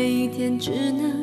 每一天只能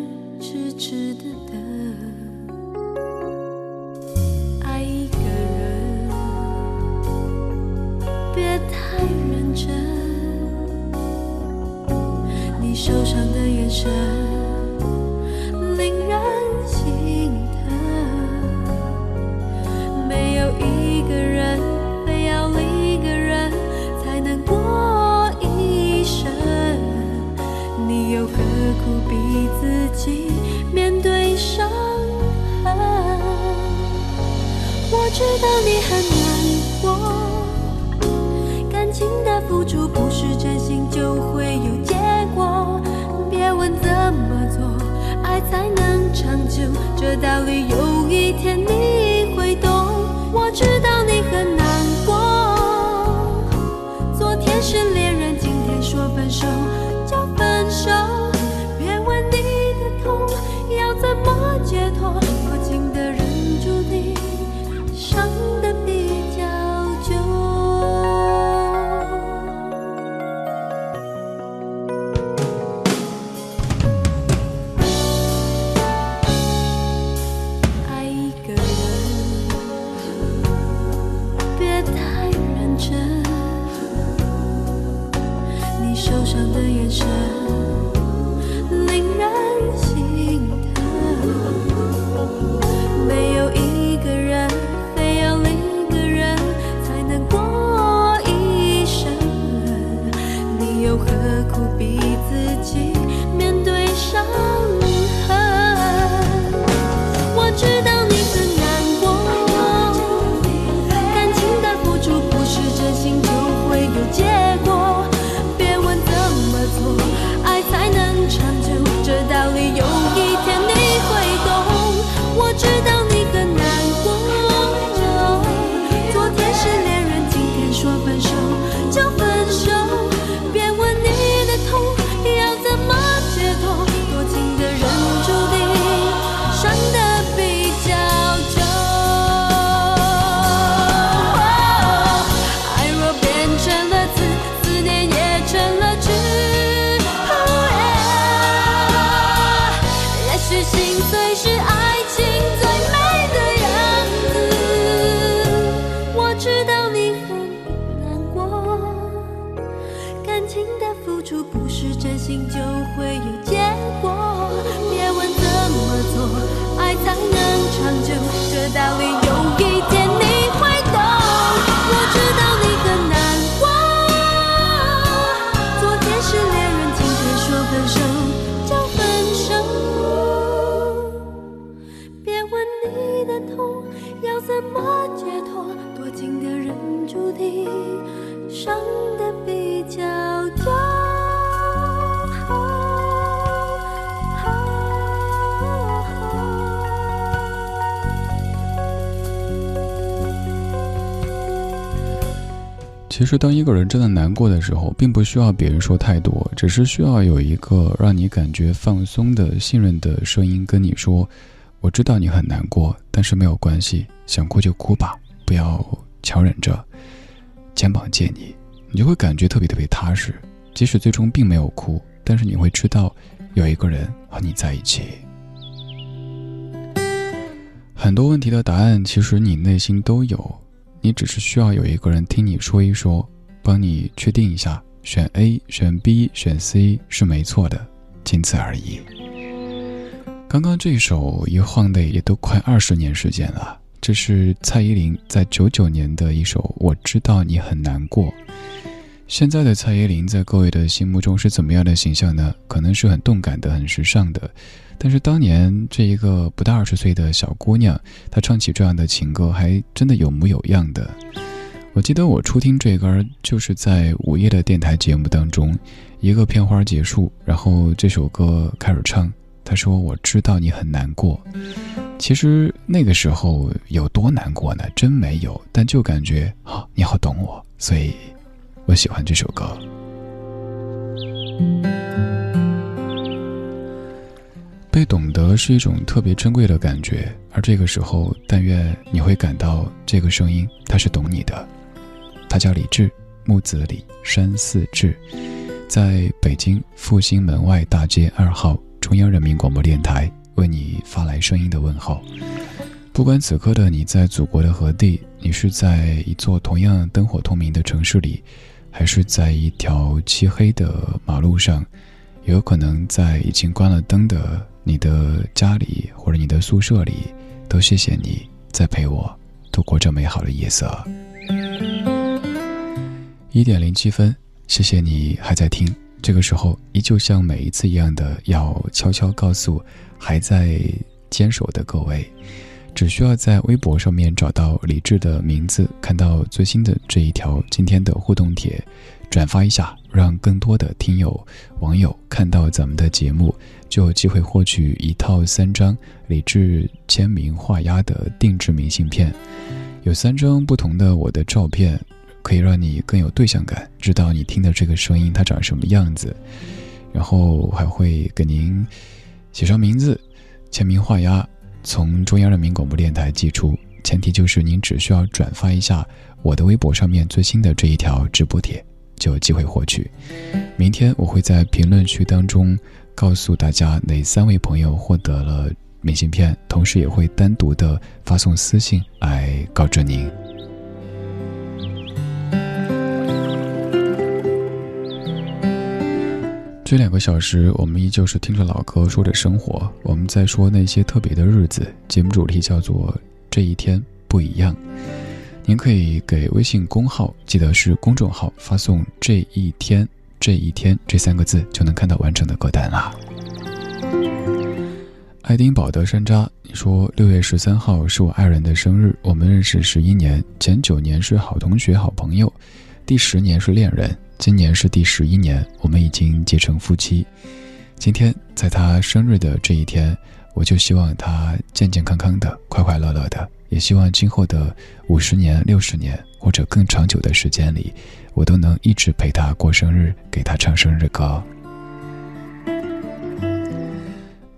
实，当一个人真的难过的时候，并不需要别人说太多，只是需要有一个让你感觉放松的、信任的声音跟你说：“我知道你很难过，但是没有关系，想哭就哭吧，不要强忍着。”肩膀借你，你就会感觉特别特别踏实。即使最终并没有哭，但是你会知道，有一个人和你在一起。很多问题的答案，其实你内心都有。你只是需要有一个人听你说一说，帮你确定一下，选 A、选 B、选 C 是没错的，仅此而已。刚刚这首一晃的也都快二十年时间了，这是蔡依林在九九年的一首《我知道你很难过》。现在的蔡依林在各位的心目中是怎么样的形象呢？可能是很动感的、很时尚的。但是当年这一个不到二十岁的小姑娘，她唱起这样的情歌，还真的有模有样的。我记得我初听这歌儿，就是在午夜的电台节目当中，一个片花结束，然后这首歌开始唱。她说：“我知道你很难过。”其实那个时候有多难过呢？真没有，但就感觉啊，你好懂我，所以我喜欢这首歌。被懂得是一种特别珍贵的感觉，而这个时候，但愿你会感到这个声音，它是懂你的。他叫李志，木子李，山寺志，在北京复兴门外大街二号中央人民广播电台为你发来声音的问候。不管此刻的你在祖国的何地，你是在一座同样灯火通明的城市里，还是在一条漆黑的马路上，有可能在已经关了灯的。你的家里或者你的宿舍里，都谢谢你在陪我度过这美好的夜色。一点零七分，谢谢你还在听。这个时候，依旧像每一次一样的，要悄悄告诉还在坚守的各位，只需要在微博上面找到李智的名字，看到最新的这一条今天的互动帖，转发一下，让更多的听友网友看到咱们的节目。就有机会获取一套三张李志签名画押的定制明信片，有三张不同的我的照片，可以让你更有对象感，知道你听的这个声音它长什么样子。然后还会给您写上名字，签名画押，从中央人民广播电台寄出。前提就是您只需要转发一下我的微博上面最新的这一条直播帖，就有机会获取。明天我会在评论区当中。告诉大家哪三位朋友获得了明信片，同时也会单独的发送私信来告知您。这两个小时，我们依旧是听着老歌，说着生活，我们在说那些特别的日子。节目主题叫做“这一天不一样”。您可以给微信公号，记得是公众号，发送“这一天”。这一天这三个字就能看到完整的歌单了。爱丁堡的山楂，你说六月十三号是我爱人的生日，我们认识十一年，前九年是好同学、好朋友，第十年是恋人，今年是第十一年，我们已经结成夫妻。今天在他生日的这一天，我就希望他健健康康的、快快乐乐的，也希望今后的五十年、六十年或者更长久的时间里。我都能一直陪他过生日，给他唱生日歌。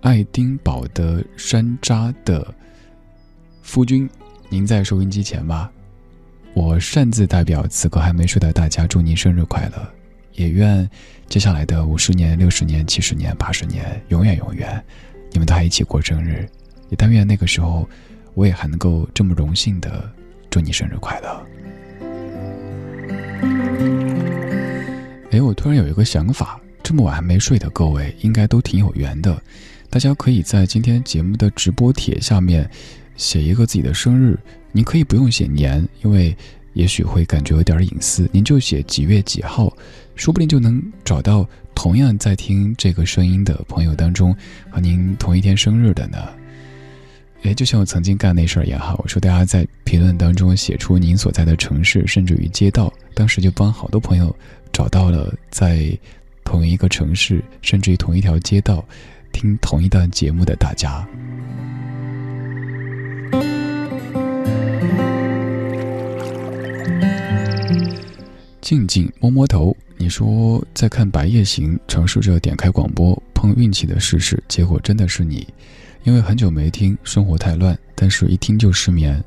爱丁堡的山楂的夫君，您在收音机前吗？我擅自代表此刻还没睡的大家，祝您生日快乐！也愿接下来的五十年、六十年、七十年、八十年，永远永远，你们都还一起过生日。也但愿那个时候，我也还能够这么荣幸的祝你生日快乐。哎，我突然有一个想法，这么晚还没睡的各位，应该都挺有缘的。大家可以在今天节目的直播帖下面写一个自己的生日，您可以不用写年，因为也许会感觉有点隐私。您就写几月几号，说不定就能找到同样在听这个声音的朋友当中和您同一天生日的呢。哎，就像我曾经干那事儿也好，我说大家在评论当中写出您所在的城市，甚至于街道，当时就帮好多朋友找到了在同一个城市，甚至于同一条街道听同一档节目的大家。静静摸摸头，你说在看《白夜行》，尝试着点开广播，碰运气的试试，结果真的是你。因为很久没听，生活太乱，但是一听就失眠。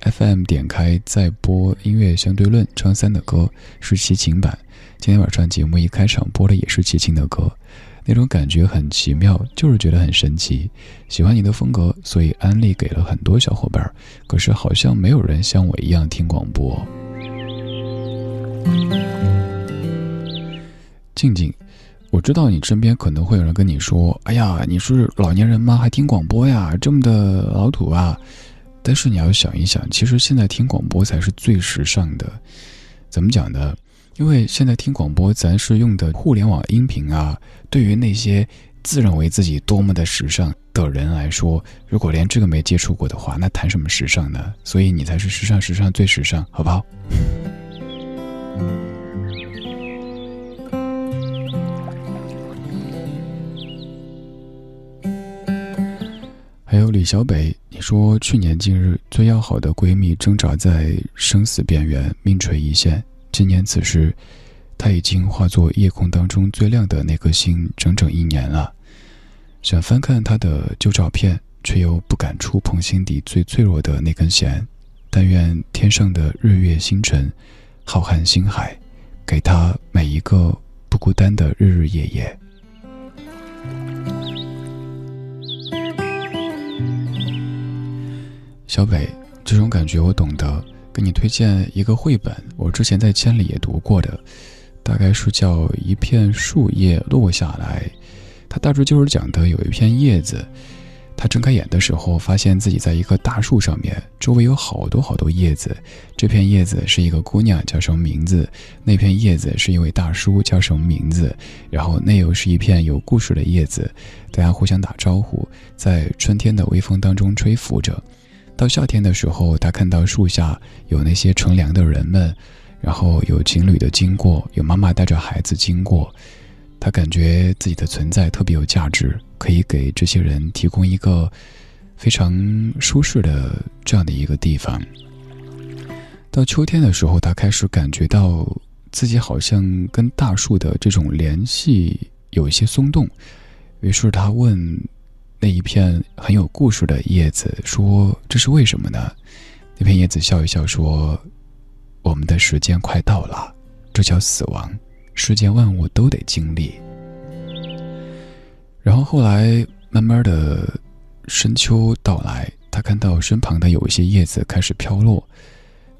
FM 点开再播音乐相对论，张三的歌是齐秦版。今天晚上节目一开场播的也是齐秦的歌，那种感觉很奇妙，就是觉得很神奇。喜欢你的风格，所以安利给了很多小伙伴。可是好像没有人像我一样听广播。静静，我知道你身边可能会有人跟你说：“哎呀，你是老年人吗？还听广播呀？这么的老土啊！”但是你要想一想，其实现在听广播才是最时尚的。怎么讲呢？因为现在听广播，咱是用的互联网音频啊。对于那些自认为自己多么的时尚的人来说，如果连这个没接触过的话，那谈什么时尚呢？所以你才是时尚，时尚最时尚，好不好？还有李小北，你说去年今日最要好的闺蜜挣扎在生死边缘，命垂一线。今年此时，她已经化作夜空当中最亮的那颗星，整整一年了。想翻看她的旧照片，却又不敢触碰心底最脆弱的那根弦。但愿天上的日月星辰，浩瀚星海，给她每一个不孤单的日日夜夜。小北，这种感觉我懂得。给你推荐一个绘本，我之前在千里也读过的，大概是叫《一片树叶落下来》。它大致就是讲的有一片叶子，他睁开眼的时候，发现自己在一棵大树上面，周围有好多好多叶子。这片叶子是一个姑娘，叫什么名字？那片叶子是一位大叔，叫什么名字？然后那又是一片有故事的叶子，大家互相打招呼，在春天的微风当中吹拂着。到夏天的时候，他看到树下有那些乘凉的人们，然后有情侣的经过，有妈妈带着孩子经过，他感觉自己的存在特别有价值，可以给这些人提供一个非常舒适的这样的一个地方。到秋天的时候，他开始感觉到自己好像跟大树的这种联系有一些松动，于是他问。那一片很有故事的叶子说：“这是为什么呢？”那片叶子笑一笑说：“我们的时间快到了，这叫死亡，世间万物都得经历。”然后后来慢慢的深秋到来，他看到身旁的有一些叶子开始飘落，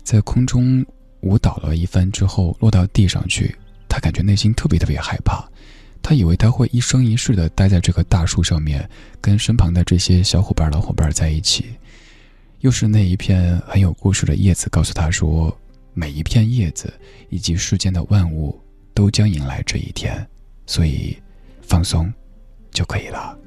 在空中舞蹈了一番之后落到地上去，他感觉内心特别特别害怕。他以为他会一生一世的待在这棵大树上面，跟身旁的这些小伙伴、老伙伴在一起。又是那一片很有故事的叶子告诉他说：“每一片叶子以及世间的万物都将迎来这一天，所以放松就可以了。”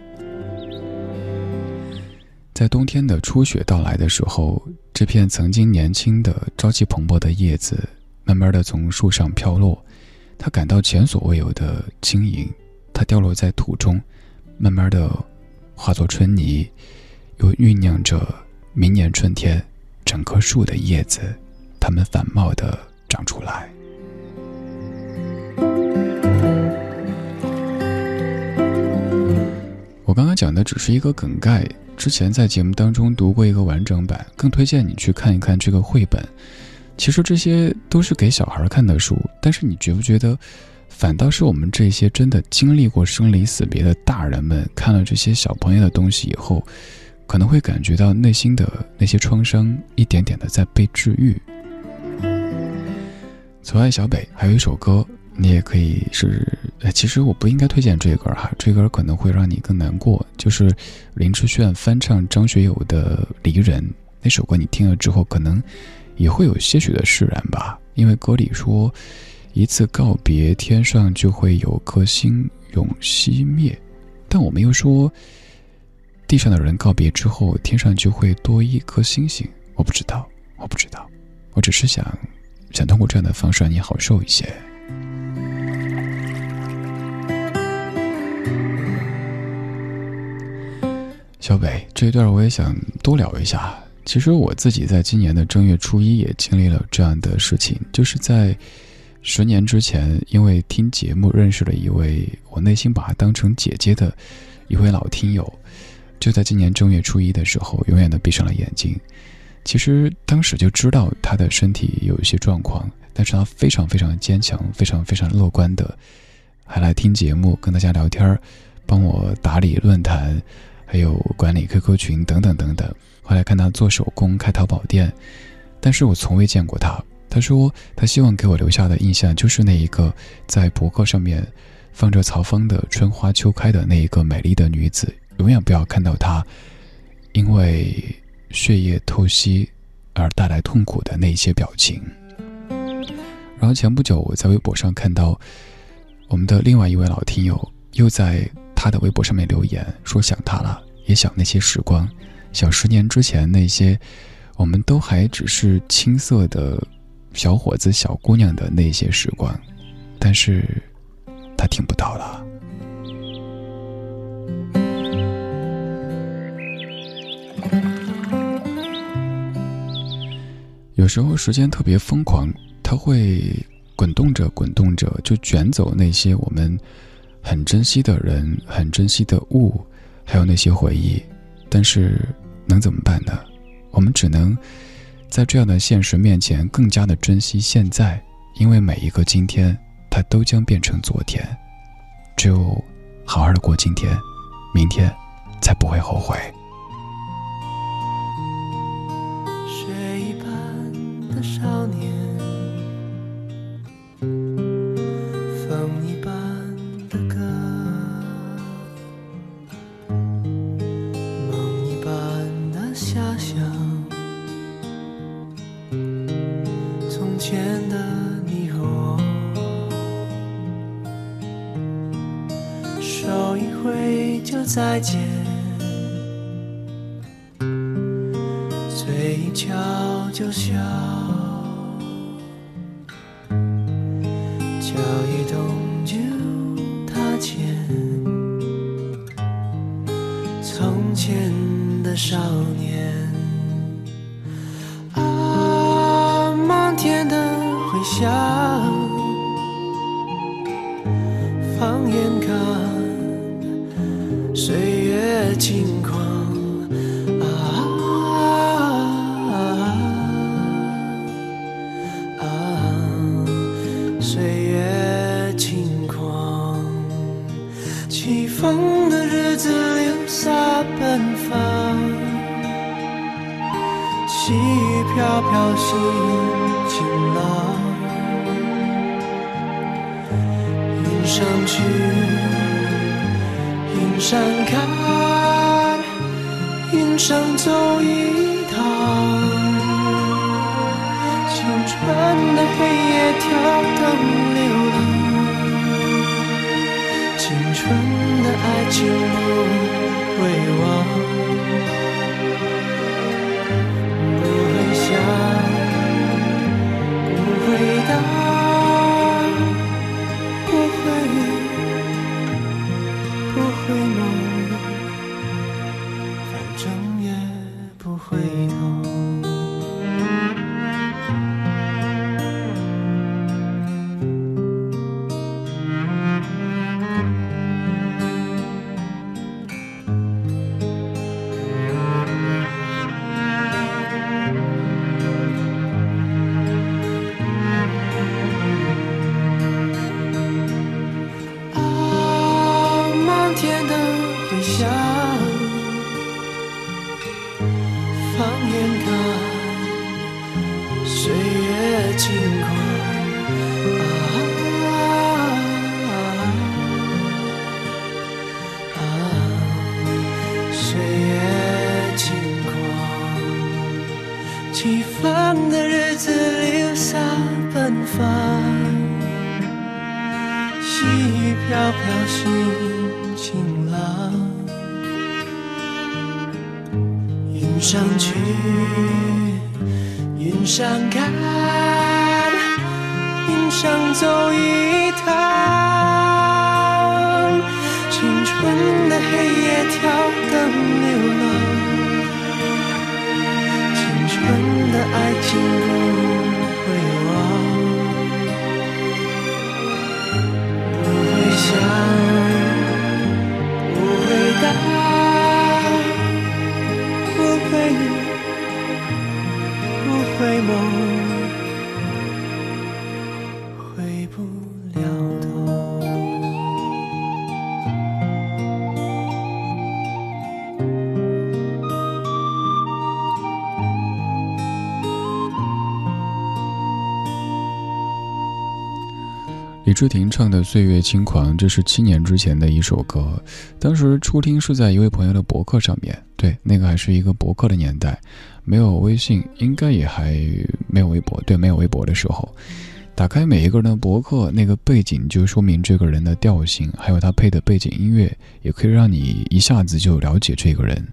在冬天的初雪到来的时候，这片曾经年轻的、朝气蓬勃的叶子，慢慢的从树上飘落。他感到前所未有的轻盈，它掉落在土中，慢慢的化作春泥，又酝酿着明年春天整棵树的叶子，它们繁茂的长出来。我刚刚讲的只是一个梗概，之前在节目当中读过一个完整版，更推荐你去看一看这个绘本。其实这些都是给小孩看的书，但是你觉不觉得，反倒是我们这些真的经历过生离死别的大人们，看了这些小朋友的东西以后，可能会感觉到内心的那些创伤一点点的在被治愈。此外小北还有一首歌，你也可以是，其实我不应该推荐这歌哈，这歌可能会让你更难过，就是林志炫翻唱张学友的《离人》那首歌，你听了之后可能。也会有些许的释然吧，因为歌里说，一次告别，天上就会有颗星永熄灭。但我们又说，地上的人告别之后，天上就会多一颗星星？我不知道，我不知道，我只是想，想通过这样的方式让你好受一些。小北，这一段我也想多聊一下。其实我自己在今年的正月初一也经历了这样的事情，就是在十年之前，因为听节目认识了一位我内心把她当成姐姐的一位老听友，就在今年正月初一的时候，永远的闭上了眼睛。其实当时就知道她的身体有一些状况，但是她非常非常坚强，非常非常乐观的，还来听节目，跟大家聊天，帮我打理论坛。还有管理 QQ 群等等等等。后来看他做手工、开淘宝店，但是我从未见过他。他说他希望给我留下的印象就是那一个在博客上面放着曹芳的《春花秋开》的那一个美丽的女子，永远不要看到她因为血液透析而带来痛苦的那一些表情。然后前不久我在微博上看到我们的另外一位老听友又在。他的微博上面留言说想他了，也想那些时光，小十年之前那些，我们都还只是青涩的小伙子、小姑娘的那些时光，但是他听不到了。有时候时间特别疯狂，它会滚动着、滚动着，就卷走那些我们。很珍惜的人，很珍惜的物，还有那些回忆，但是能怎么办呢？我们只能在这样的现实面前更加的珍惜现在，因为每一个今天，它都将变成昨天。只有好好的过今天，明天才不会后悔。一般的起风的日子留下奔放，细雨飘飘心晴朗，云上去。云上看，云上走一趟，青春的黑夜跳灯青春的爱情不会忘，不会想，不会答。上去，云上看，云上走一趟。青春的黑夜跳灯流浪，青春的爱情不会忘，不会想，不会答。回眸，李治廷唱的《岁月轻狂》，这是七年之前的一首歌，当时初听是在一位朋友的博客上面，对，那个还是一个博客的年代。没有微信，应该也还没有微博。对，没有微博的时候，打开每一个人的博客，那个背景就说明这个人的调性，还有他配的背景音乐，也可以让你一下子就了解这个人。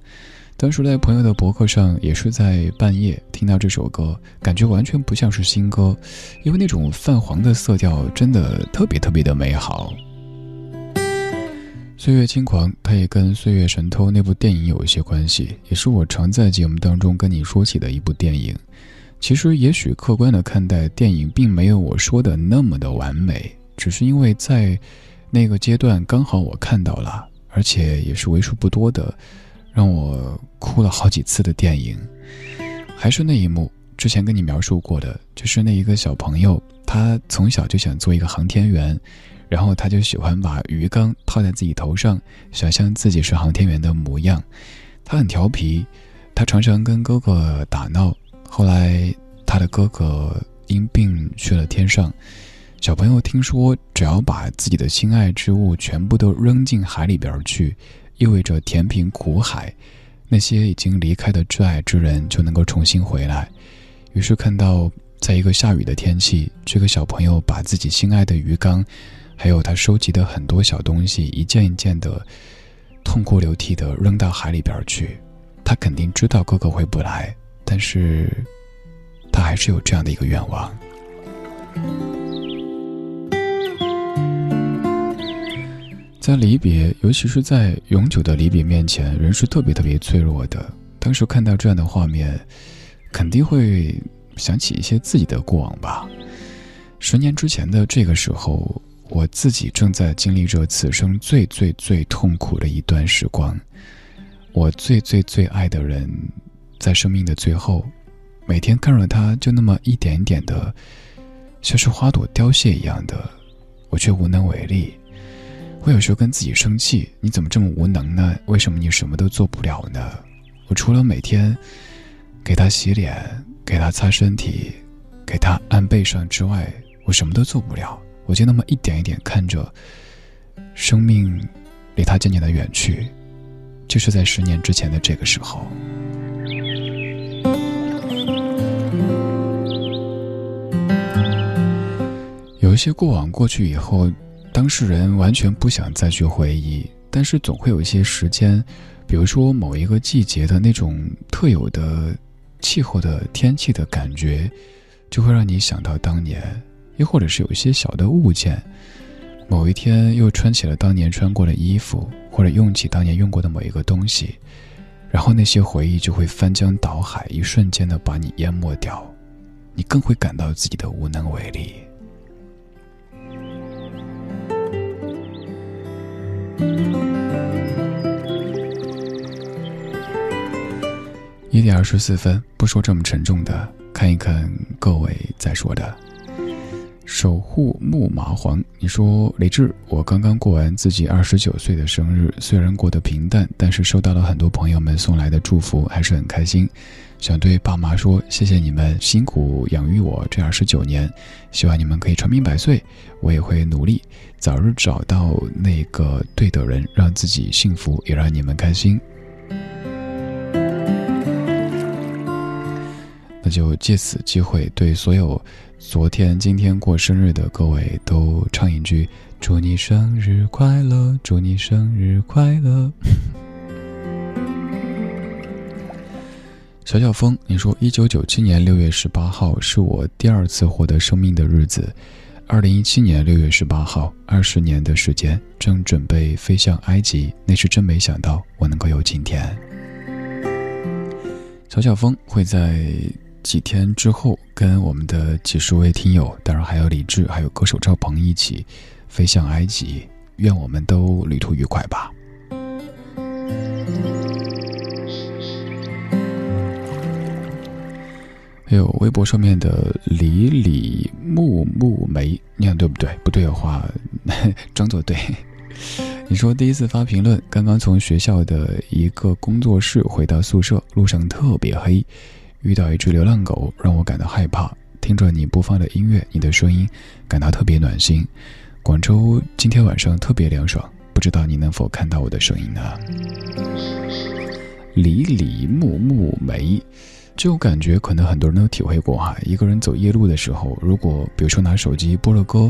当时在朋友的博客上，也是在半夜听到这首歌，感觉完全不像是新歌，因为那种泛黄的色调真的特别特别的美好。岁月轻狂，它也跟《岁月神偷》那部电影有一些关系，也是我常在节目当中跟你说起的一部电影。其实，也许客观的看待电影，并没有我说的那么的完美，只是因为在那个阶段刚好我看到了，而且也是为数不多的让我哭了好几次的电影。还是那一幕，之前跟你描述过的，就是那一个小朋友，他从小就想做一个航天员。然后他就喜欢把鱼缸套在自己头上，想象自己是航天员的模样。他很调皮，他常常跟哥哥打闹。后来他的哥哥因病去了天上。小朋友听说，只要把自己的心爱之物全部都扔进海里边去，意味着填平苦海，那些已经离开的挚爱之人就能够重新回来。于是看到，在一个下雨的天气，这个小朋友把自己心爱的鱼缸。还有他收集的很多小东西，一件一件的痛哭流涕的扔到海里边去。他肯定知道哥哥回不来，但是他还是有这样的一个愿望。在离别，尤其是在永久的离别面前，人是特别特别脆弱的。当时看到这样的画面，肯定会想起一些自己的过往吧。十年之前的这个时候。我自己正在经历着此生最最最痛苦的一段时光，我最最最爱的人，在生命的最后，每天看着他就那么一点一点的，像是花朵凋谢一样的，我却无能为力。我有时候跟自己生气：你怎么这么无能呢？为什么你什么都做不了呢？我除了每天给他洗脸、给他擦身体、给他按背上之外，我什么都做不了。我就那么一点一点看着，生命离他渐渐的远去，就是在十年之前的这个时候。有一些过往过去以后，当事人完全不想再去回忆，但是总会有一些时间，比如说某一个季节的那种特有的气候的天气的感觉，就会让你想到当年。又或者是有一些小的物件，某一天又穿起了当年穿过的衣服，或者用起当年用过的某一个东西，然后那些回忆就会翻江倒海，一瞬间的把你淹没掉，你更会感到自己的无能为力。一点二十四分，不说这么沉重的，看一看各位在说的。守护木麻黄，你说李志，我刚刚过完自己二十九岁的生日，虽然过得平淡，但是收到了很多朋友们送来的祝福，还是很开心。想对爸妈说，谢谢你们辛苦养育我这二十九年，希望你们可以长命百岁，我也会努力，早日找到那个对的人，让自己幸福，也让你们开心。那就借此机会对所有。昨天、今天过生日的各位都唱一句：“祝你生日快乐，祝你生日快乐。”小小峰，你说一九九七年六月十八号是我第二次获得生命的日子，二零一七年六月十八号，二十年的时间正准备飞向埃及，那是真没想到我能够有今天。小小峰会在几天之后跟我们的几十位听友，当然还有李志，还有歌手赵鹏一起飞向埃及，愿我们都旅途愉快吧。还有微博上面的李李木木梅，你看对不对？不对的话，装作对。你说第一次发评论，刚刚从学校的一个工作室回到宿舍，路上特别黑，遇到一只流浪狗，让我感到害怕。听着你播放的音乐，你的声音，感到特别暖心。广州今天晚上特别凉爽，不知道你能否看到我的声音呢？李李木木梅。这种感觉可能很多人都体会过哈。一个人走夜路的时候，如果比如说拿手机播了歌，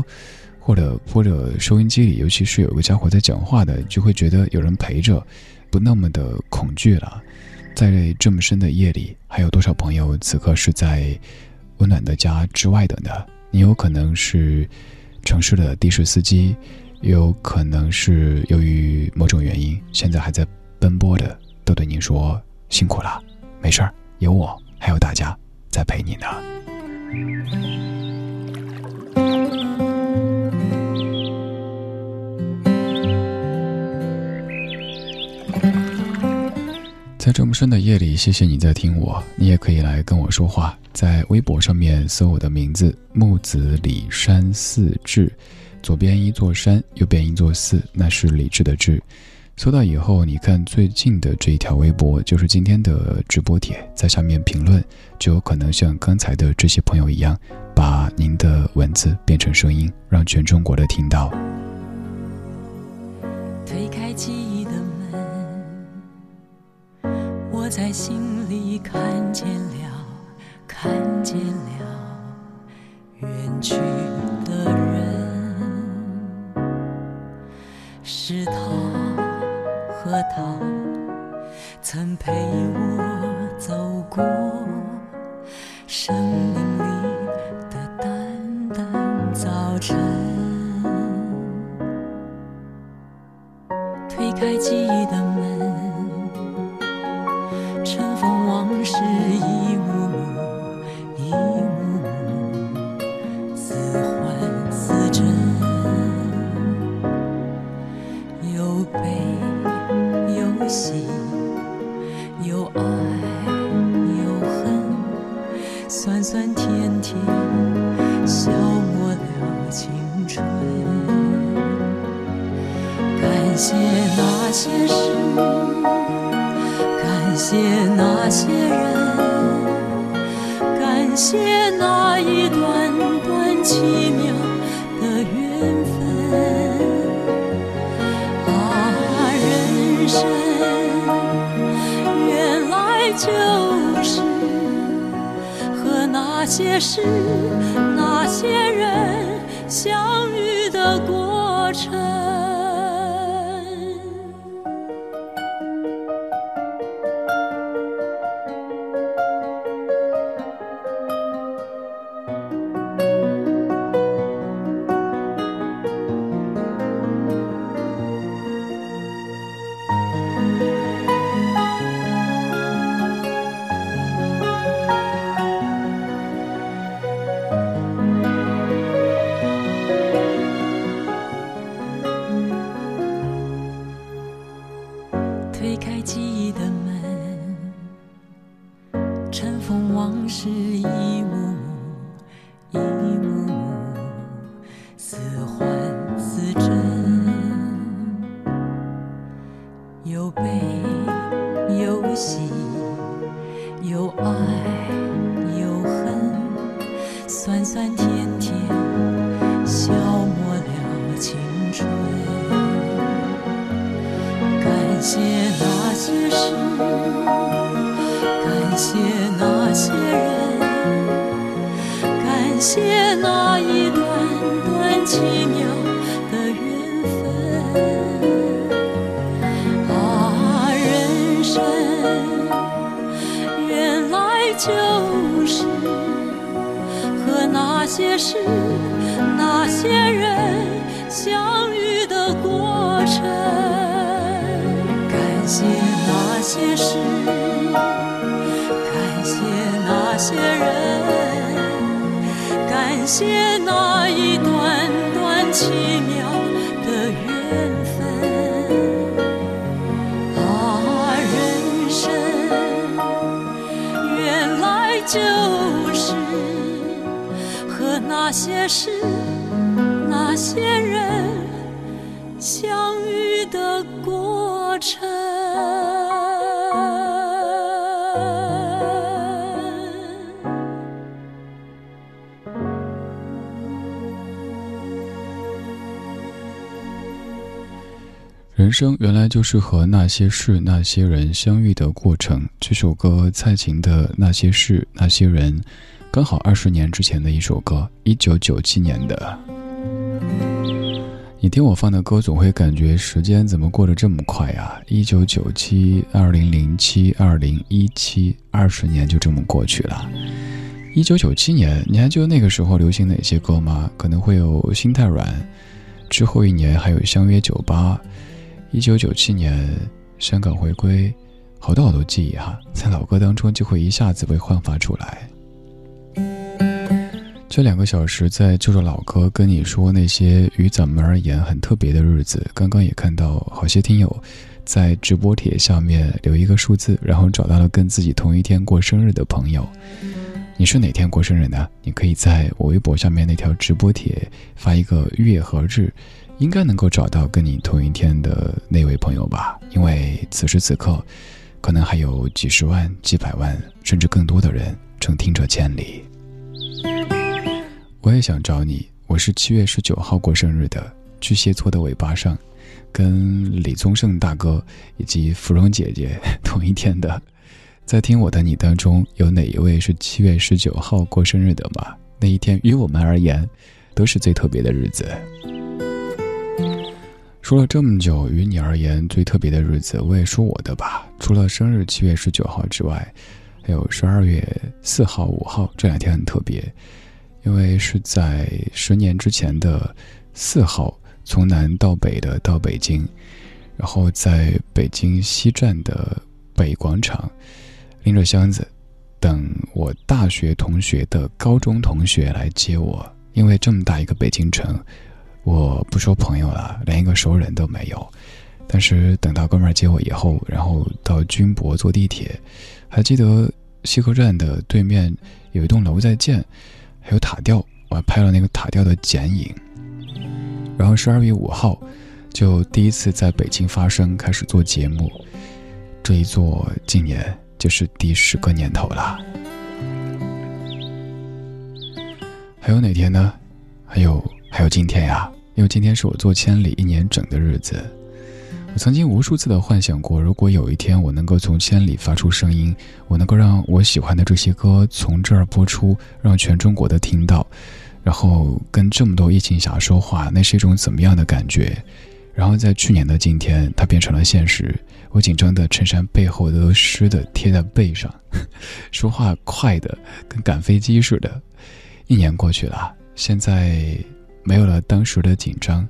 或者播着收音机里，尤其是有个家伙在讲话的，就会觉得有人陪着，不那么的恐惧了。在这么深的夜里，还有多少朋友此刻是在温暖的家之外的呢？你有可能是城市的的士司机，也有可能是由于某种原因现在还在奔波的，都对您说辛苦了，没事儿。有我，还有大家在陪你呢。在这么深的夜里，谢谢你在听我。你也可以来跟我说话，在微博上面搜我的名字木子李山寺志，左边一座山，右边一座寺，那是李志的志。搜到以后，你看最近的这一条微博，就是今天的直播帖，在下面评论，就有可能像刚才的这些朋友一样，把您的文字变成声音，让全中国的听到。推开记忆的门，我在心里看见了，看见了远去他曾陪我走过人生原来就是和那些事、那些人相遇的过程。这首歌蔡琴的《那些事、那些人》，刚好二十年之前的一首歌，一九九七年的。你听我放的歌，总会感觉时间怎么过得这么快啊！一九九七、二零零七、二零一七，二十年就这么过去了。一九九七年，你还记得那个时候流行哪些歌吗？可能会有《心太软》，之后一年还有《相约酒吧》。一九九七年，香港回归，好多好多记忆哈，在老歌当中就会一下子被焕发出来。这两个小时在就着老歌跟你说那些于咱们而言很特别的日子。刚刚也看到好些听友在直播帖下面留一个数字，然后找到了跟自己同一天过生日的朋友。你是哪天过生日呢？你可以在我微博下面那条直播帖发一个月和日。应该能够找到跟你同一天的那位朋友吧，因为此时此刻，可能还有几十万、几百万，甚至更多的人正听着千里。我也想找你，我是七月十九号过生日的，巨蟹座的尾巴上，跟李宗盛大哥以及芙蓉姐姐同一天的，在听我的你当中，有哪一位是七月十九号过生日的吗？那一天于我们而言，都是最特别的日子。说了这么久，于你而言最特别的日子，我也说我的吧。除了生日七月十九号之外，还有十二月四号、五号这两天很特别，因为是在十年之前的四号，从南到北的到北京，然后在北京西站的北广场，拎着箱子，等我大学同学的高中同学来接我，因为这么大一个北京城。我不说朋友了，连一个熟人都没有。但是等到哥们儿接我以后，然后到军博坐地铁，还记得西客站的对面有一栋楼在建，还有塔吊，我还拍了那个塔吊的剪影。然后十二月五号，就第一次在北京发声，开始做节目。这一做，今年就是第十个年头了。还有哪天呢？还有还有今天呀！因为今天是我做千里一年整的日子，我曾经无数次的幻想过，如果有一天我能够从千里发出声音，我能够让我喜欢的这些歌从这儿播出，让全中国都听到，然后跟这么多疫情侠说话，那是一种怎么样的感觉？然后在去年的今天，它变成了现实。我紧张的衬衫背后都湿的贴在背上，说话快的跟赶飞机似的。一年过去了，现在。没有了当时的紧张，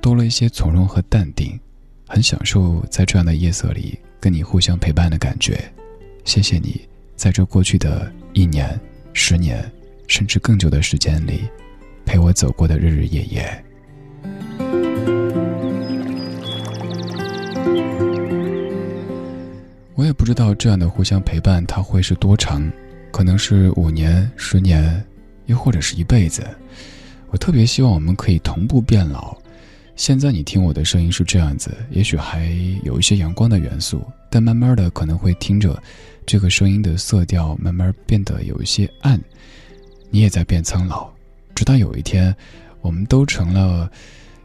多了一些从容和淡定，很享受在这样的夜色里跟你互相陪伴的感觉。谢谢你，在这过去的一年、十年，甚至更久的时间里，陪我走过的日日夜夜。我也不知道这样的互相陪伴它会是多长，可能是五年、十年，又或者是一辈子。我特别希望我们可以同步变老。现在你听我的声音是这样子，也许还有一些阳光的元素，但慢慢的可能会听着这个声音的色调慢慢变得有一些暗。你也在变苍老，直到有一天，我们都成了，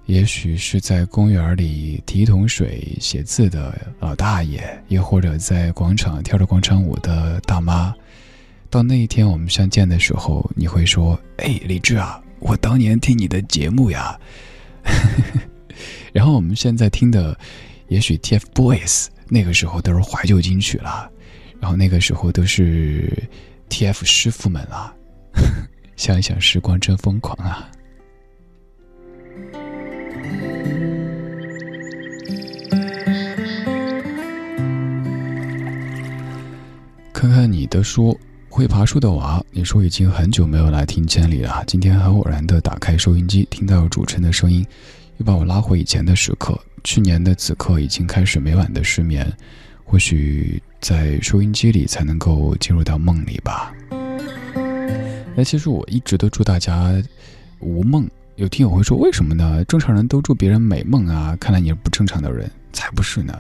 也许是在公园里提桶水写字的老大爷，也或者在广场跳着广场舞的大妈。到那一天我们相见的时候，你会说：“哎，李志啊。”我当年听你的节目呀，然后我们现在听的，也许 TFBOYS 那个时候都是怀旧金曲了，然后那个时候都是 TF 师傅们了。想一想，时光真疯狂啊！看看你的书，会爬树的娃，你说已经很久没有来听千里了。今天很偶然的打开收音机，听到主持人的声音，又把我拉回以前的时刻。去年的此刻，已经开始每晚的失眠。或许在收音机里才能够进入到梦里吧。那其实我一直都祝大家无梦。有听友会说，为什么呢？正常人都祝别人美梦啊，看来你是不正常的人，才不是呢。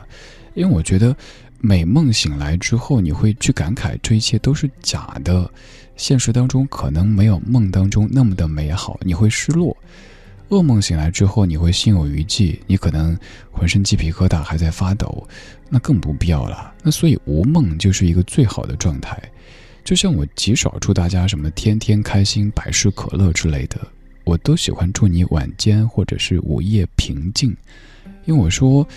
因为我觉得。美梦醒来之后，你会去感慨这一切都是假的，现实当中可能没有梦当中那么的美好，你会失落。噩梦醒来之后，你会心有余悸，你可能浑身鸡皮疙瘩还在发抖，那更不必要了。那所以无梦就是一个最好的状态。就像我极少祝大家什么天天开心、百事可乐之类的，我都喜欢祝你晚间或者是午夜平静，因为我说。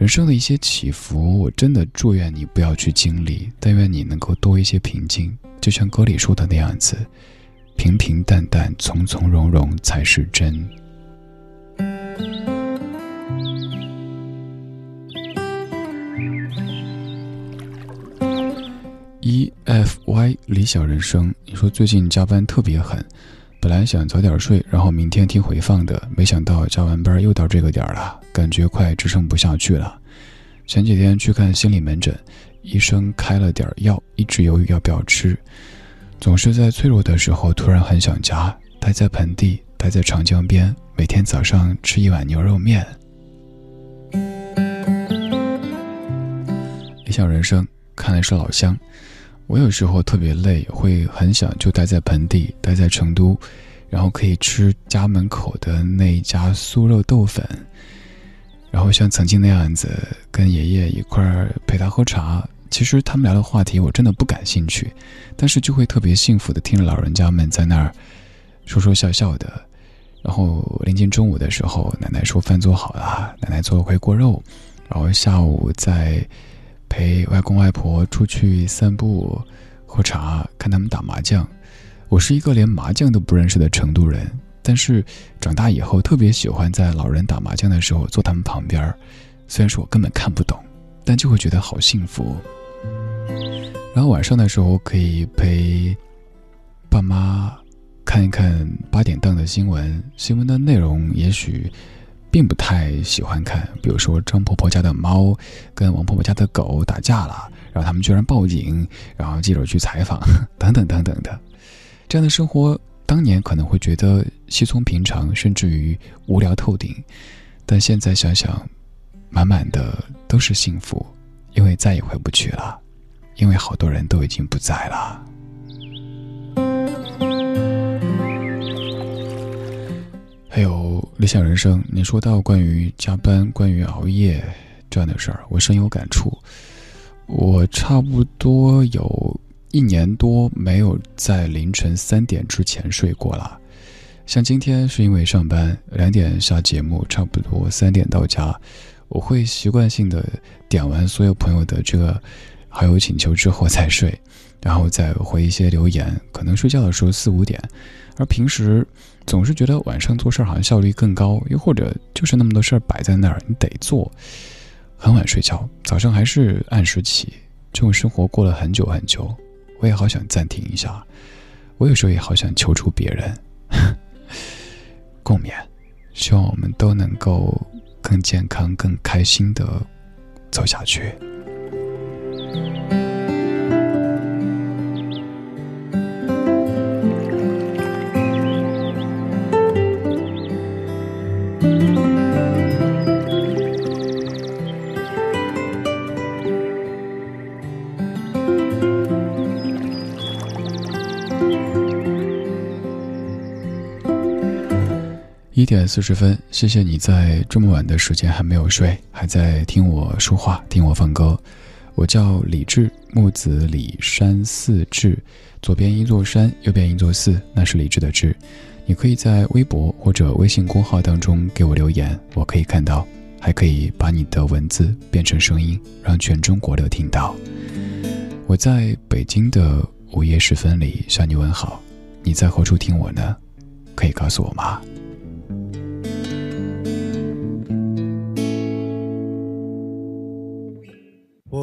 人生的一些起伏，我真的祝愿你不要去经历，但愿你能够多一些平静。就像歌里说的那样子，平平淡淡、从从容容才是真。E F Y 理想人生，你说最近加班特别狠。本来想早点睡，然后明天听回放的，没想到加完班又到这个点儿了，感觉快支撑不下去了。前几天去看心理门诊，医生开了点药，一直犹豫要不要吃。总是在脆弱的时候突然很想家，待在盆地，待在长江边，每天早上吃一碗牛肉面。理想人生看来是老乡。我有时候特别累，会很想就待在盆地，待在成都，然后可以吃家门口的那家酥肉豆粉，然后像曾经那样子跟爷爷一块儿陪他喝茶。其实他们聊的话题我真的不感兴趣，但是就会特别幸福的听着老人家们在那儿说说笑笑的。然后临近中午的时候，奶奶说饭做好了，奶奶做了回锅肉，然后下午再。陪外公外婆出去散步、喝茶、看他们打麻将。我是一个连麻将都不认识的成都人，但是长大以后特别喜欢在老人打麻将的时候坐他们旁边。虽然说我根本看不懂，但就会觉得好幸福。然后晚上的时候可以陪爸妈看一看八点档的新闻，新闻的内容也许。并不太喜欢看，比如说张婆婆家的猫跟王婆婆家的狗打架了，然后他们居然报警，然后记者去采访，等等等等的，这样的生活当年可能会觉得稀松平常，甚至于无聊透顶，但现在想想，满满的都是幸福，因为再也回不去了，因为好多人都已经不在了。还有理想人生，你说到关于加班、关于熬夜这样的事儿，我深有感触。我差不多有一年多没有在凌晨三点之前睡过了。像今天是因为上班，两点下节目，差不多三点到家，我会习惯性的点完所有朋友的这个好友请求之后再睡，然后再回一些留言，可能睡觉的时候四五点。而平时总是觉得晚上做事好像效率更高，又或者就是那么多事儿摆在那儿，你得做。很晚睡觉，早上还是按时起，这种生活过了很久很久，我也好想暂停一下。我有时候也好想求助别人 共勉，希望我们都能够更健康、更开心的走下去。一点四十分，谢谢你在这么晚的时间还没有睡，还在听我说话，听我放歌。我叫李志，木子李山寺志，左边一座山，右边一座寺，那是李志的志。你可以在微博或者微信公号当中给我留言，我可以看到，还可以把你的文字变成声音，让全中国都听到。我在北京的午夜时分里向你问好，你在何处听我呢？可以告诉我吗？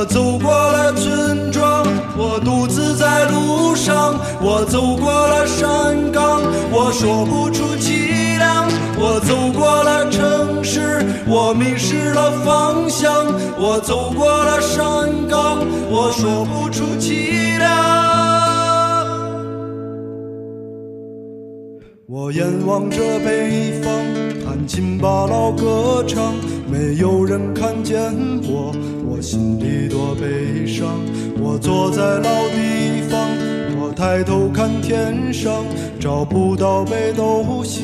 我走过了村庄，我独自在路上，我走过了山岗，我说不出凄凉。我走过了城市，我迷失了方向，我走过了山岗，我说不出凄凉。我眼望着北方，弹琴把老歌唱，没有人看见我，我心里多悲伤。我坐在老地方，我抬头看天上，找不到北斗星，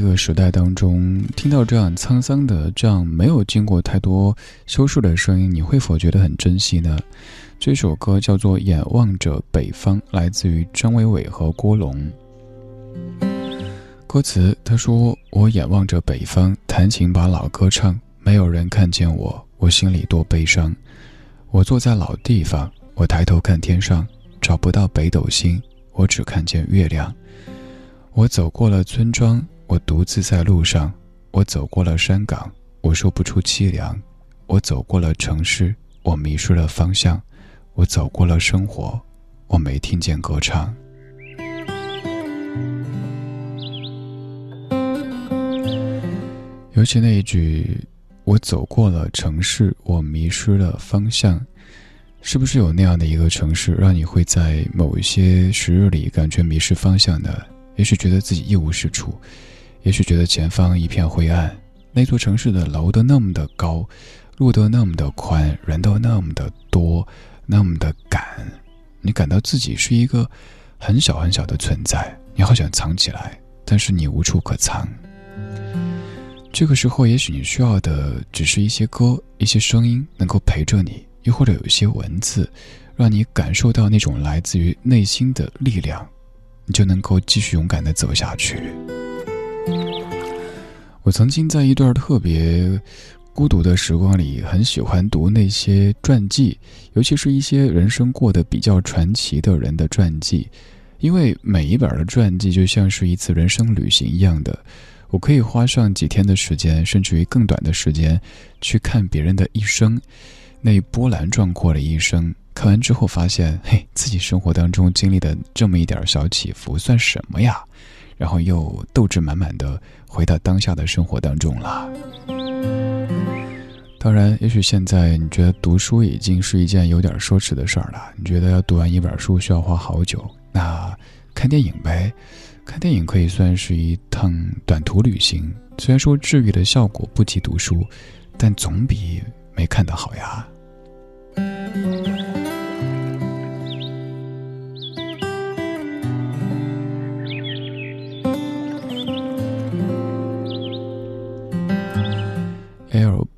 这个时代当中，听到这样沧桑的、这样没有经过太多修饰的声音，你会否觉得很珍惜呢？这首歌叫做《眼望着北方》，来自于张伟伟和郭龙。歌词他说：“我眼望着北方，弹琴把老歌唱，没有人看见我，我心里多悲伤。我坐在老地方，我抬头看天上，找不到北斗星，我只看见月亮。”我走过了村庄，我独自在路上；我走过了山岗，我说不出凄凉；我走过了城市，我迷失了方向；我走过了生活，我没听见歌唱。尤其那一句“我走过了城市，我迷失了方向”，是不是有那样的一个城市，让你会在某一些时日里感觉迷失方向呢？也许觉得自己一无是处，也许觉得前方一片灰暗。那座城市的楼都那么的高，路都那么的宽，人都那么的多，那么的赶，你感到自己是一个很小很小的存在。你好想藏起来，但是你无处可藏。这个时候，也许你需要的只是一些歌、一些声音，能够陪着你，又或者有一些文字，让你感受到那种来自于内心的力量。你就能够继续勇敢的走下去。我曾经在一段特别孤独的时光里，很喜欢读那些传记，尤其是一些人生过得比较传奇的人的传记，因为每一本的传记就像是一次人生旅行一样的。我可以花上几天的时间，甚至于更短的时间，去看别人的一生，那波澜壮阔的一生。看完之后发现，嘿，自己生活当中经历的这么一点小起伏，算什么呀？然后又斗志满满的回到当下的生活当中了。当然，也许现在你觉得读书已经是一件有点奢侈的事儿了。你觉得要读完一本书需要花好久，那看电影呗。看电影可以算是一趟短途旅行，虽然说治愈的效果不及读书，但总比没看的好呀。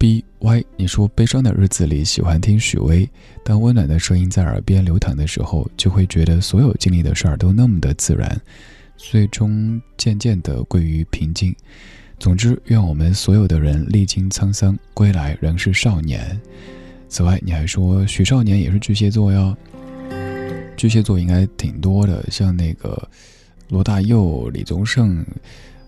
B Y，你说悲伤的日子里喜欢听许巍，当温暖的声音在耳边流淌的时候，就会觉得所有经历的事儿都那么的自然，最终渐渐的归于平静。总之，愿我们所有的人历经沧桑，归来仍是少年。此外，你还说许少年也是巨蟹座哟，巨蟹座应该挺多的，像那个罗大佑、李宗盛，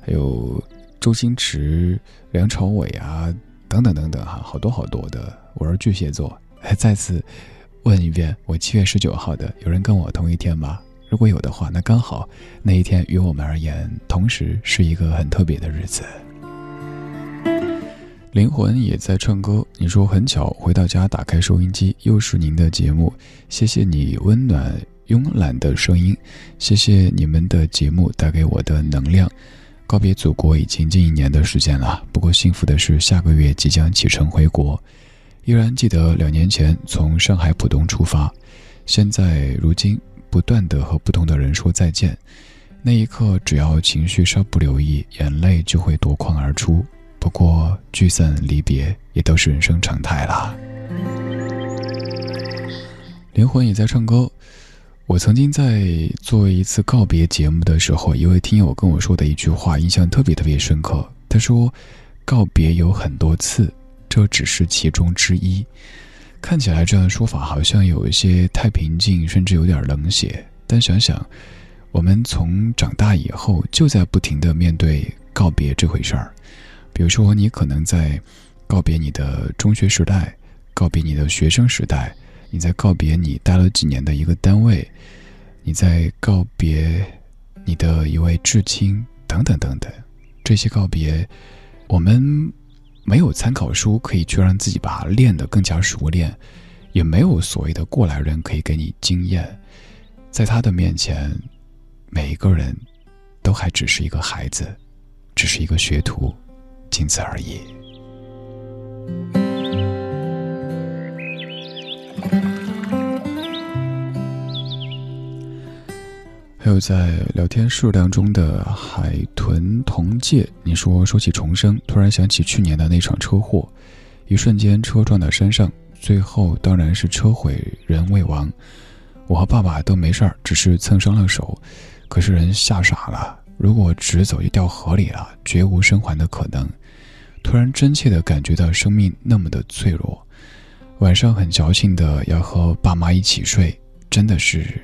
还有周星驰、梁朝伟啊。等等等等哈，好多好多的。我是巨蟹座，再次问一遍，我七月十九号的，有人跟我同一天吗？如果有的话，那刚好那一天于我们而言，同时是一个很特别的日子。灵魂也在唱歌，你说很巧，回到家打开收音机，又是您的节目。谢谢你温暖慵懒的声音，谢谢你们的节目带给我的能量。告别祖国已经近一年的时间了，不过幸福的是下个月即将启程回国。依然记得两年前从上海浦东出发，现在如今不断的和不同的人说再见，那一刻只要情绪稍不留意，眼泪就会夺眶而出。不过聚散离别也都是人生常态啦。灵魂也在唱歌。我曾经在做一次告别节目的时候，一位听友跟我说的一句话，印象特别特别深刻。他说：“告别有很多次，这只是其中之一。”看起来这样的说法好像有一些太平静，甚至有点冷血。但想想，我们从长大以后就在不停的面对告别这回事儿。比如说，你可能在告别你的中学时代，告别你的学生时代。你在告别你待了几年的一个单位，你在告别你的一位至亲，等等等等，这些告别，我们没有参考书可以去让自己把它练得更加熟练，也没有所谓的过来人可以给你经验，在他的面前，每一个人都还只是一个孩子，只是一个学徒，仅此而已。还有在聊天数量中的海豚同界，你说说起重生，突然想起去年的那场车祸，一瞬间车撞到山上，最后当然是车毁人未亡，我和爸爸都没事儿，只是蹭伤了手，可是人吓傻了，如果直走就掉河里了，绝无生还的可能。突然真切的感觉到生命那么的脆弱，晚上很矫情的要和爸妈一起睡，真的是。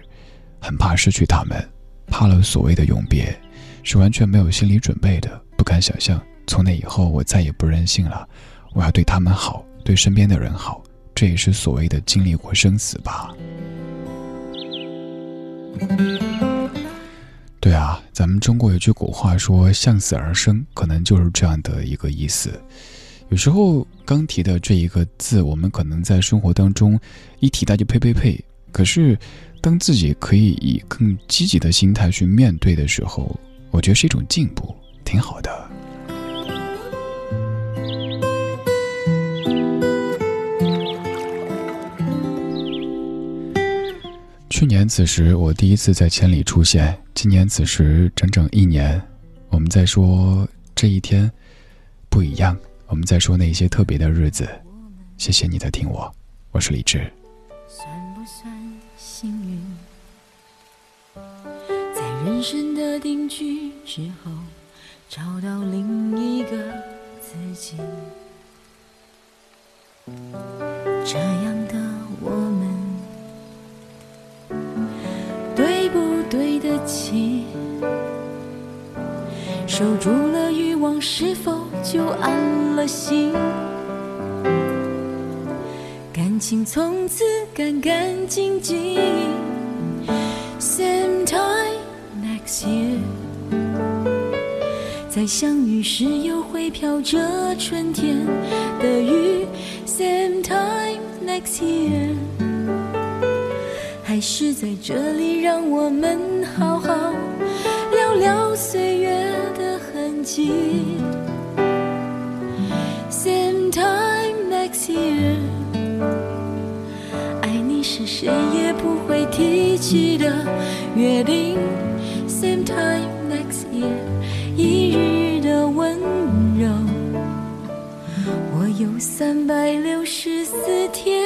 很怕失去他们，怕了所谓的永别，是完全没有心理准备的。不敢想象，从那以后我再也不任性了，我要对他们好，对身边的人好，这也是所谓的经历过生死吧。对啊，咱们中国有句古话说“向死而生”，可能就是这样的一个意思。有时候刚提的这一个字，我们可能在生活当中一提到就呸呸呸，可是。当自己可以以更积极的心态去面对的时候，我觉得是一种进步，挺好的。去年此时，我第一次在千里出现；今年此时，整整一年。我们在说这一天不一样，我们在说那些特别的日子。谢谢你在听我，我是李志。算不算幸运？在人生的定居之后，找到另一个自己。这样的我们，对不对得起？守住了欲望，是否就安了心？感情从此干干净净。Same time next year，在相遇时又会飘着春天的雨。Same time next year，还是在这里让我们好好聊聊岁月的痕迹。谁也不会提起的约定。Same time next year，一日的温柔，我有三百六十四天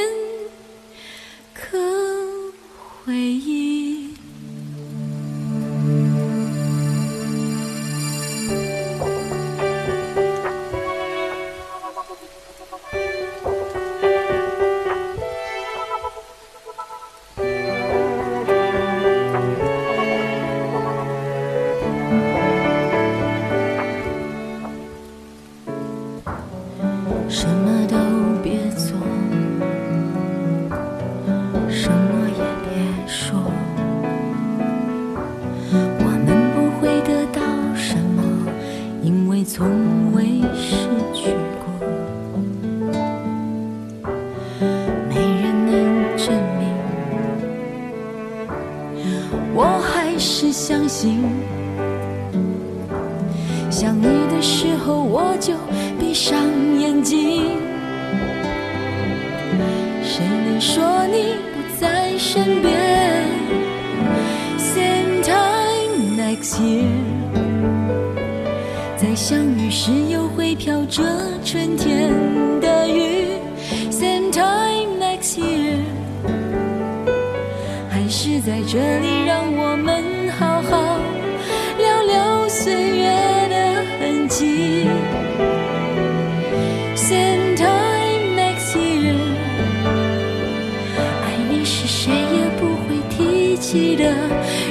记得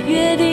约定。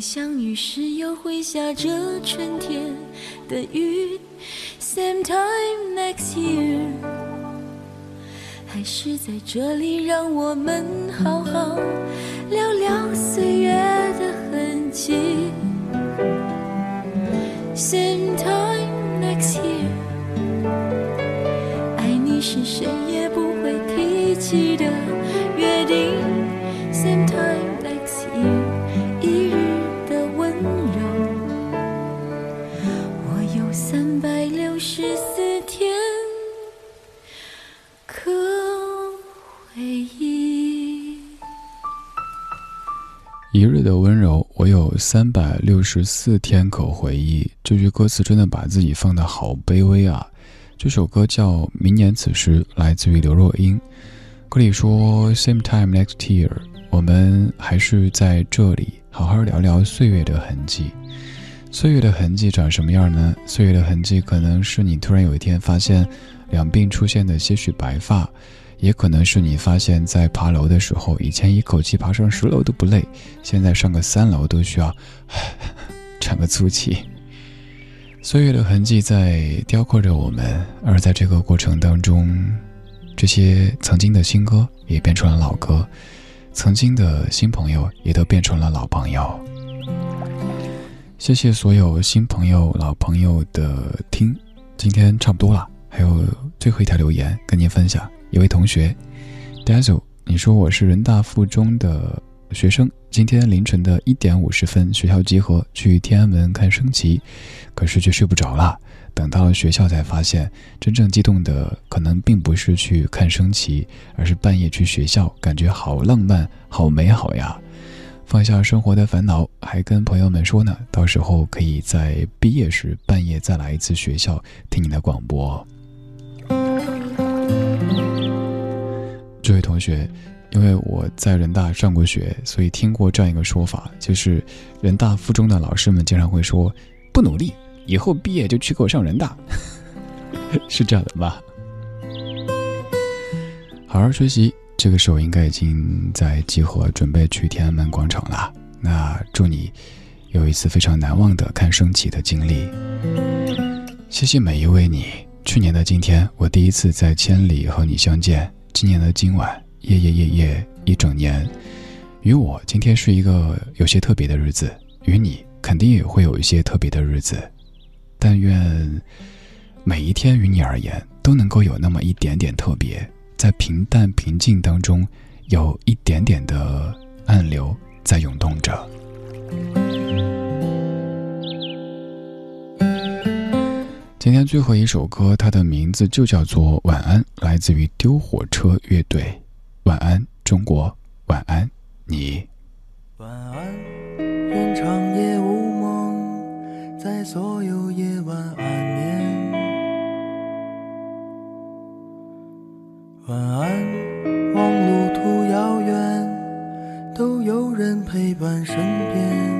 相遇时又会下着春天的雨。Same time next year，还是在这里让我们好好聊聊岁月的痕迹。Same time next year，爱你是谁也不会提起的的温柔，我有三百六十四天可回忆。这句歌词真的把自己放得好卑微啊！这首歌叫《明年此时》，来自于刘若英。歌里说：“Same time next year，我们还是在这里好好聊聊岁月的痕迹。岁月的痕迹长什么样呢？岁月的痕迹可能是你突然有一天发现两鬓出现的些许白发，也可能是你发现，在爬楼的时候，以前一口气爬上十楼都不累，现在上个三楼都需要 喘个粗气。岁月的痕迹在雕刻着我们，而在这个过程当中，这些曾经的新歌也变成了老歌，曾经的新朋友也都变成了老朋友。谢谢所有新朋友、老朋友的听，今天差不多了，还有最后一条留言跟您分享。一位同学，Dazzle，你说我是人大附中的学生，今天凌晨的一点五十分，学校集合去天安门看升旗，可是却睡不着了。等到了学校，才发现真正激动的可能并不是去看升旗，而是半夜去学校，感觉好浪漫，好美好呀！放下生活的烦恼，还跟朋友们说呢，到时候可以在毕业时半夜再来一次学校听你的广播。这位同学，因为我在人大上过学，所以听过这样一个说法，就是人大附中的老师们经常会说：“不努力，以后毕业就去给我上人大。”是这样的吗？好好学习。这个时候应该已经在集合，准备去天安门广场了。那祝你有一次非常难忘的看升旗的经历。谢谢每一位你。去年的今天，我第一次在千里和你相见。今年的今晚，夜夜夜夜一整年，与我今天是一个有些特别的日子，与你肯定也会有一些特别的日子。但愿每一天与你而言都能够有那么一点点特别。在平淡平静当中，有一点点的暗流在涌动着。今天最后一首歌，它的名字就叫做《晚安》，来自于丢火车乐队。晚安，中国，晚安，你。晚安，愿长夜无梦，在所有夜晚安眠。晚安，望路途遥远，都有人陪伴身边。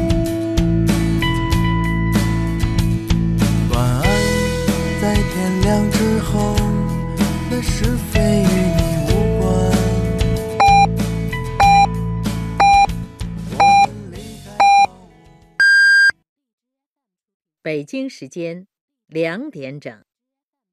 是非与你无关。北京时间两点整。